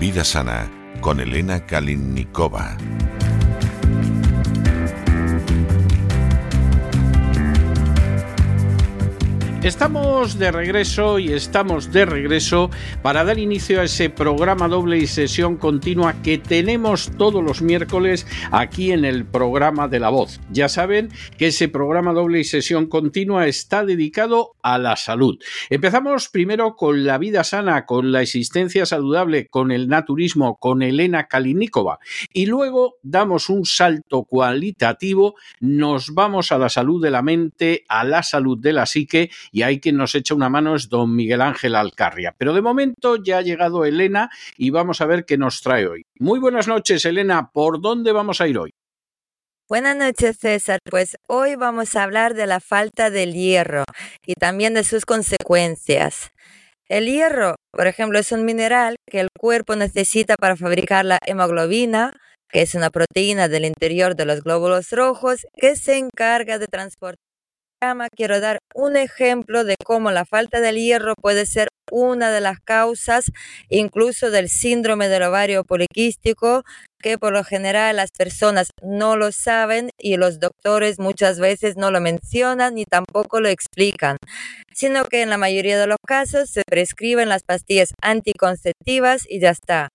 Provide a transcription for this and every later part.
Vida Sana con Elena Kalinnikova. Estamos de regreso y estamos de regreso para dar inicio a ese programa doble y sesión continua que tenemos todos los miércoles aquí en el programa de la voz. Ya saben que ese programa doble y sesión continua está dedicado a la salud. Empezamos primero con la vida sana, con la existencia saludable, con el naturismo, con Elena Kalinikova y luego damos un salto cualitativo, nos vamos a la salud de la mente, a la salud de la psique y hay quien nos echa una mano es don Miguel Ángel Alcarria. Pero de momento ya ha llegado Elena y vamos a ver qué nos trae hoy. Muy buenas noches, Elena. ¿Por dónde vamos a ir hoy? Buenas noches, César. Pues hoy vamos a hablar de la falta del hierro y también de sus consecuencias. El hierro, por ejemplo, es un mineral que el cuerpo necesita para fabricar la hemoglobina, que es una proteína del interior de los glóbulos rojos que se encarga de transportar quiero dar un ejemplo de cómo la falta del hierro puede ser una de las causas incluso del síndrome del ovario poliquístico, que por lo general las personas no lo saben y los doctores muchas veces no lo mencionan ni tampoco lo explican, sino que en la mayoría de los casos se prescriben las pastillas anticonceptivas y ya está.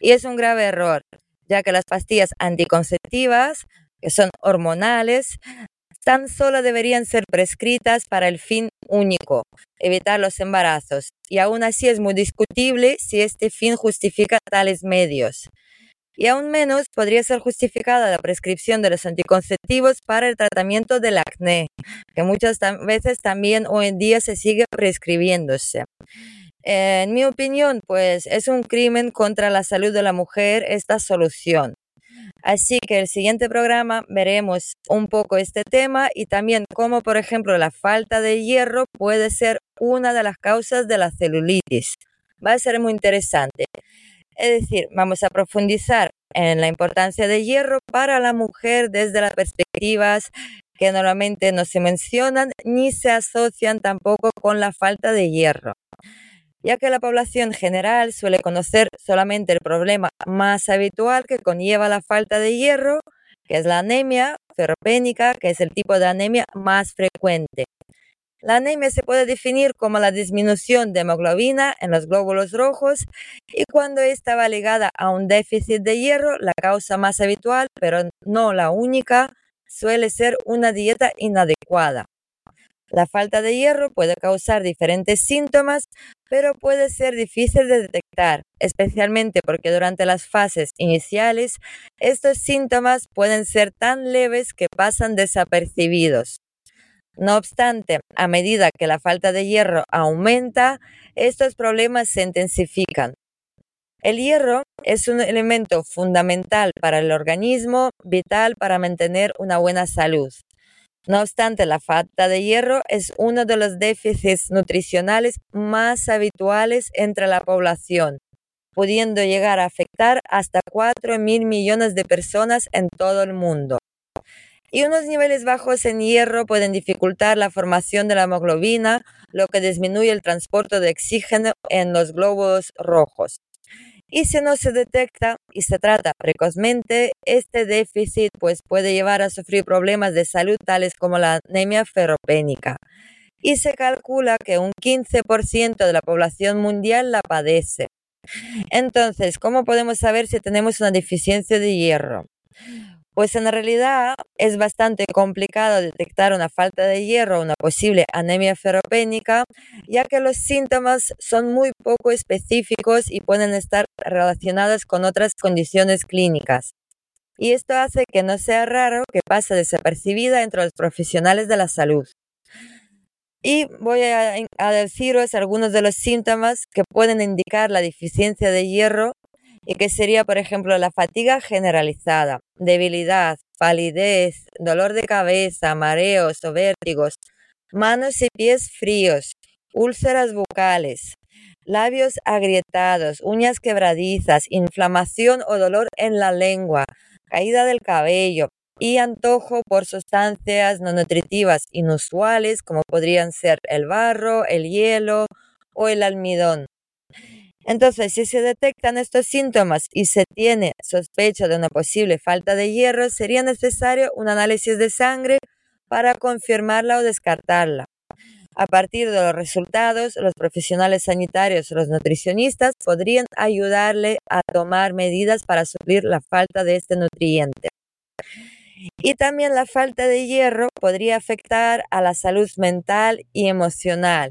Y es un grave error, ya que las pastillas anticonceptivas que son hormonales, tan solo deberían ser prescritas para el fin único, evitar los embarazos, y aún así es muy discutible si este fin justifica tales medios. Y aún menos podría ser justificada la prescripción de los anticonceptivos para el tratamiento del acné, que muchas veces también hoy en día se sigue prescribiéndose. En mi opinión, pues es un crimen contra la salud de la mujer esta solución. Así que el siguiente programa veremos un poco este tema y también cómo, por ejemplo, la falta de hierro puede ser una de las causas de la celulitis. Va a ser muy interesante. Es decir, vamos a profundizar en la importancia de hierro para la mujer desde las perspectivas que normalmente no se mencionan ni se asocian tampoco con la falta de hierro ya que la población general suele conocer solamente el problema más habitual que conlleva la falta de hierro, que es la anemia ferropénica, que es el tipo de anemia más frecuente. La anemia se puede definir como la disminución de hemoglobina en los glóbulos rojos y cuando esta va ligada a un déficit de hierro, la causa más habitual, pero no la única, suele ser una dieta inadecuada. La falta de hierro puede causar diferentes síntomas, pero puede ser difícil de detectar, especialmente porque durante las fases iniciales estos síntomas pueden ser tan leves que pasan desapercibidos. No obstante, a medida que la falta de hierro aumenta, estos problemas se intensifican. El hierro es un elemento fundamental para el organismo, vital para mantener una buena salud. No obstante, la falta de hierro es uno de los déficits nutricionales más habituales entre la población, pudiendo llegar a afectar hasta 4 mil millones de personas en todo el mundo. Y unos niveles bajos en hierro pueden dificultar la formación de la hemoglobina, lo que disminuye el transporte de oxígeno en los glóbulos rojos. Y si no se detecta y se trata precozmente, este déficit pues, puede llevar a sufrir problemas de salud tales como la anemia ferropénica. Y se calcula que un 15% de la población mundial la padece. Entonces, ¿cómo podemos saber si tenemos una deficiencia de hierro? Pues en realidad es bastante complicado detectar una falta de hierro o una posible anemia ferropénica, ya que los síntomas son muy poco específicos y pueden estar relacionados con otras condiciones clínicas. Y esto hace que no sea raro que pase desapercibida entre los profesionales de la salud. Y voy a, a deciros algunos de los síntomas que pueden indicar la deficiencia de hierro y que sería, por ejemplo, la fatiga generalizada, debilidad, palidez, dolor de cabeza, mareos o vértigos, manos y pies fríos, úlceras bucales, labios agrietados, uñas quebradizas, inflamación o dolor en la lengua, caída del cabello y antojo por sustancias no nutritivas inusuales como podrían ser el barro, el hielo o el almidón. Entonces, si se detectan estos síntomas y se tiene sospecha de una posible falta de hierro, sería necesario un análisis de sangre para confirmarla o descartarla. A partir de los resultados, los profesionales sanitarios los nutricionistas podrían ayudarle a tomar medidas para suplir la falta de este nutriente. Y también la falta de hierro podría afectar a la salud mental y emocional.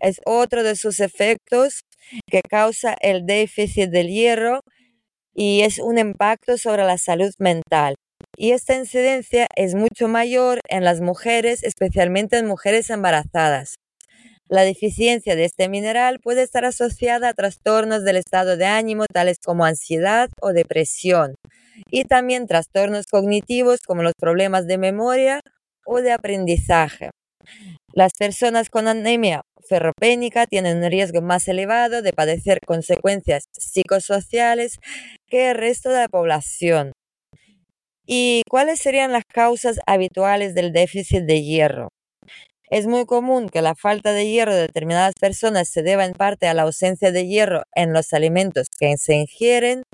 Es otro de sus efectos que causa el déficit del hierro y es un impacto sobre la salud mental. Y esta incidencia es mucho mayor en las mujeres, especialmente en mujeres embarazadas. La deficiencia de este mineral puede estar asociada a trastornos del estado de ánimo tales como ansiedad o depresión y también trastornos cognitivos como los problemas de memoria o de aprendizaje. Las personas con anemia ferropénica tienen un riesgo más elevado de padecer consecuencias psicosociales que el resto de la población. ¿Y cuáles serían las causas habituales del déficit de hierro? Es muy común que la falta de hierro de determinadas personas se deba en parte a la ausencia de hierro en los alimentos que se ingieren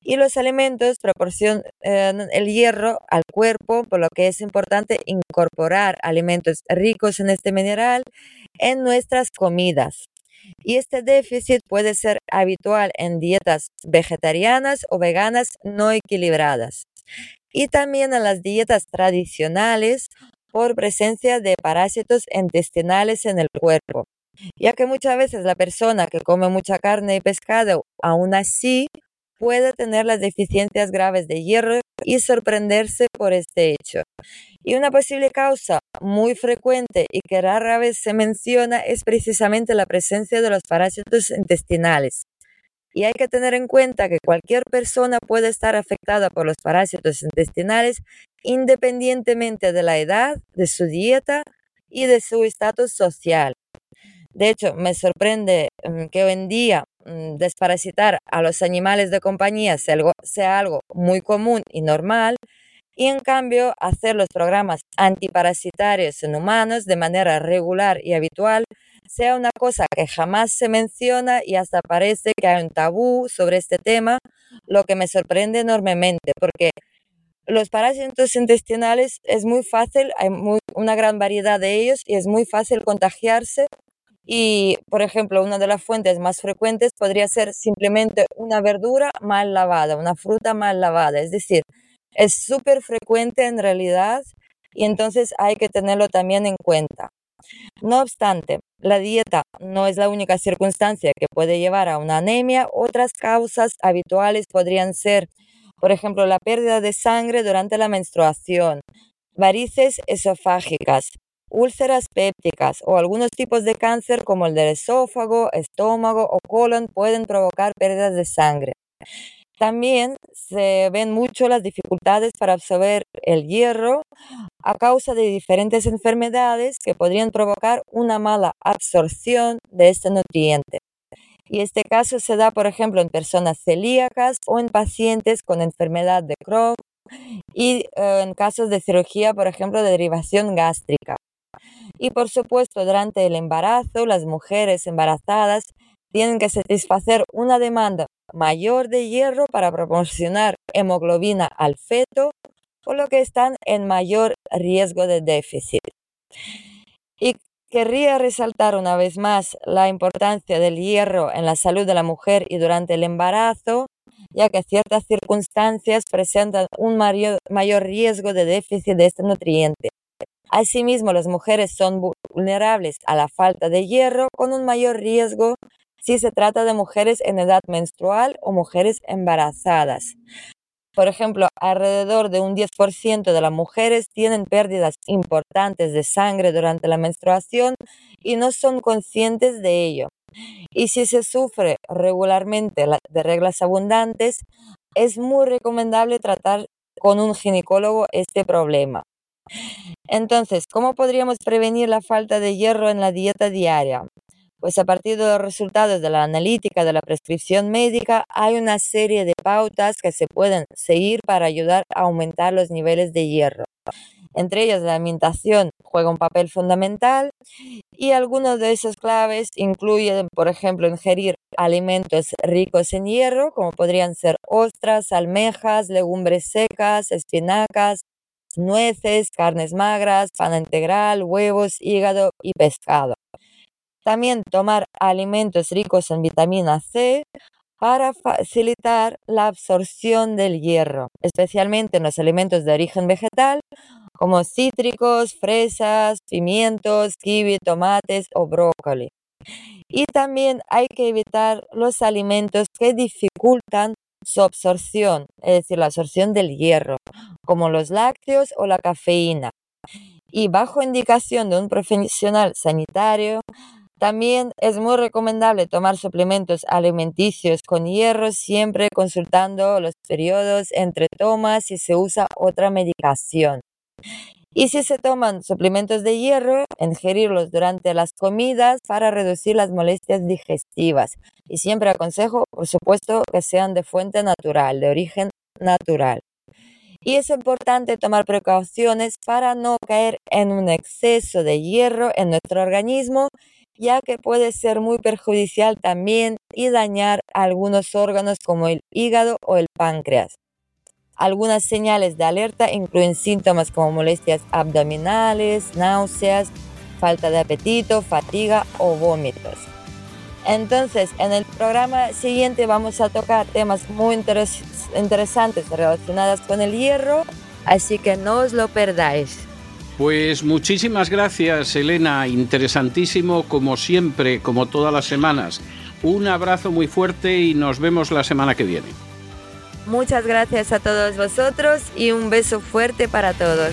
y los alimentos proporcionan el hierro al cuerpo, por lo que es importante incorporar alimentos ricos en este mineral en nuestras comidas. Y este déficit puede ser habitual en dietas vegetarianas o veganas no equilibradas. Y también en las dietas tradicionales por presencia de parásitos intestinales en el cuerpo, ya que muchas veces la persona que come mucha carne y pescado aún así puede tener las deficiencias graves de hierro y sorprenderse por este hecho. Y una posible causa muy frecuente y que rara vez se menciona es precisamente la presencia de los parásitos intestinales. Y hay que tener en cuenta que cualquier persona puede estar afectada por los parásitos intestinales independientemente de la edad, de su dieta y de su estatus social. De hecho, me sorprende mm, que hoy en día mm, desparasitar a los animales de compañía sea algo, sea algo muy común y normal, y en cambio hacer los programas antiparasitarios en humanos de manera regular y habitual sea una cosa que jamás se menciona y hasta parece que hay un tabú sobre este tema, lo que me sorprende enormemente, porque los parásitos intestinales es muy fácil, hay una gran variedad de ellos y es muy fácil contagiarse. Y, por ejemplo, una de las fuentes más frecuentes podría ser simplemente una verdura mal lavada, una fruta mal lavada. Es decir, es súper frecuente en realidad y entonces hay que tenerlo también en cuenta. No obstante, la dieta no es la única circunstancia que puede llevar a una anemia. Otras causas habituales podrían ser por ejemplo, la pérdida de sangre durante la menstruación, varices esofágicas, úlceras pépticas o algunos tipos de cáncer como el del esófago, estómago o colon pueden provocar pérdidas de sangre. También se ven mucho las dificultades para absorber el hierro a causa de diferentes enfermedades que podrían provocar una mala absorción de este nutriente. Y este caso se da, por ejemplo, en personas celíacas o en pacientes con enfermedad de Crohn y eh, en casos de cirugía, por ejemplo, de derivación gástrica. Y por supuesto, durante el embarazo, las mujeres embarazadas tienen que satisfacer una demanda mayor de hierro para proporcionar hemoglobina al feto, por lo que están en mayor riesgo de déficit. Y Querría resaltar una vez más la importancia del hierro en la salud de la mujer y durante el embarazo, ya que ciertas circunstancias presentan un mayor, riesgo de déficit de este nutriente. Asimismo, las mujeres son vulnerables a la falta de hierro con un mayor riesgo si se trata de mujeres en edad menstrual o mujeres embarazadas. Por ejemplo, alrededor de un 10% de las mujeres tienen pérdidas importantes de sangre durante la menstruación y no son conscientes de ello. Y si se sufre regularmente de reglas abundantes, es muy recomendable tratar con un ginecólogo este problema. Entonces, ¿cómo podríamos prevenir la falta de hierro en la dieta diaria? Pues a partir de los resultados de la analítica de la prescripción médica, hay una serie de pautas que se pueden seguir para ayudar a aumentar los niveles de hierro. Entre ellas, la alimentación juega un papel fundamental y algunas de esas claves incluyen, por ejemplo, ingerir alimentos ricos en hierro, como podrían ser ostras, almejas, legumbres secas, espinacas, nueces, carnes magras, pan integral, huevos, hígado y pescado. También tomar alimentos ricos en vitamina C para facilitar la absorción del hierro, especialmente en los alimentos de origen vegetal, como cítricos, fresas, pimientos, kiwi, tomates o brócoli. Y también hay que evitar los alimentos que dificultan su absorción, es decir, la absorción del hierro, como los lácteos o la cafeína. Y bajo indicación de un profesional sanitario, también es muy recomendable tomar suplementos alimenticios con hierro siempre consultando los periodos entre tomas si se usa otra medicación. Y si se toman suplementos de hierro, ingerirlos durante las comidas para reducir las molestias digestivas. Y siempre aconsejo, por supuesto, que sean de fuente natural, de origen natural. Y es importante tomar precauciones para no caer en un exceso de hierro en nuestro organismo ya que puede ser muy perjudicial también y dañar algunos órganos como el hígado o el páncreas. Algunas señales de alerta incluyen síntomas como molestias abdominales, náuseas, falta de apetito, fatiga o vómitos. Entonces, en el programa siguiente vamos a tocar temas muy interesantes relacionados con el hierro, así que no os lo perdáis. Pues muchísimas gracias, Elena. Interesantísimo, como siempre, como todas las semanas. Un abrazo muy fuerte y nos vemos la semana que viene. Muchas gracias a todos vosotros y un beso fuerte para todos.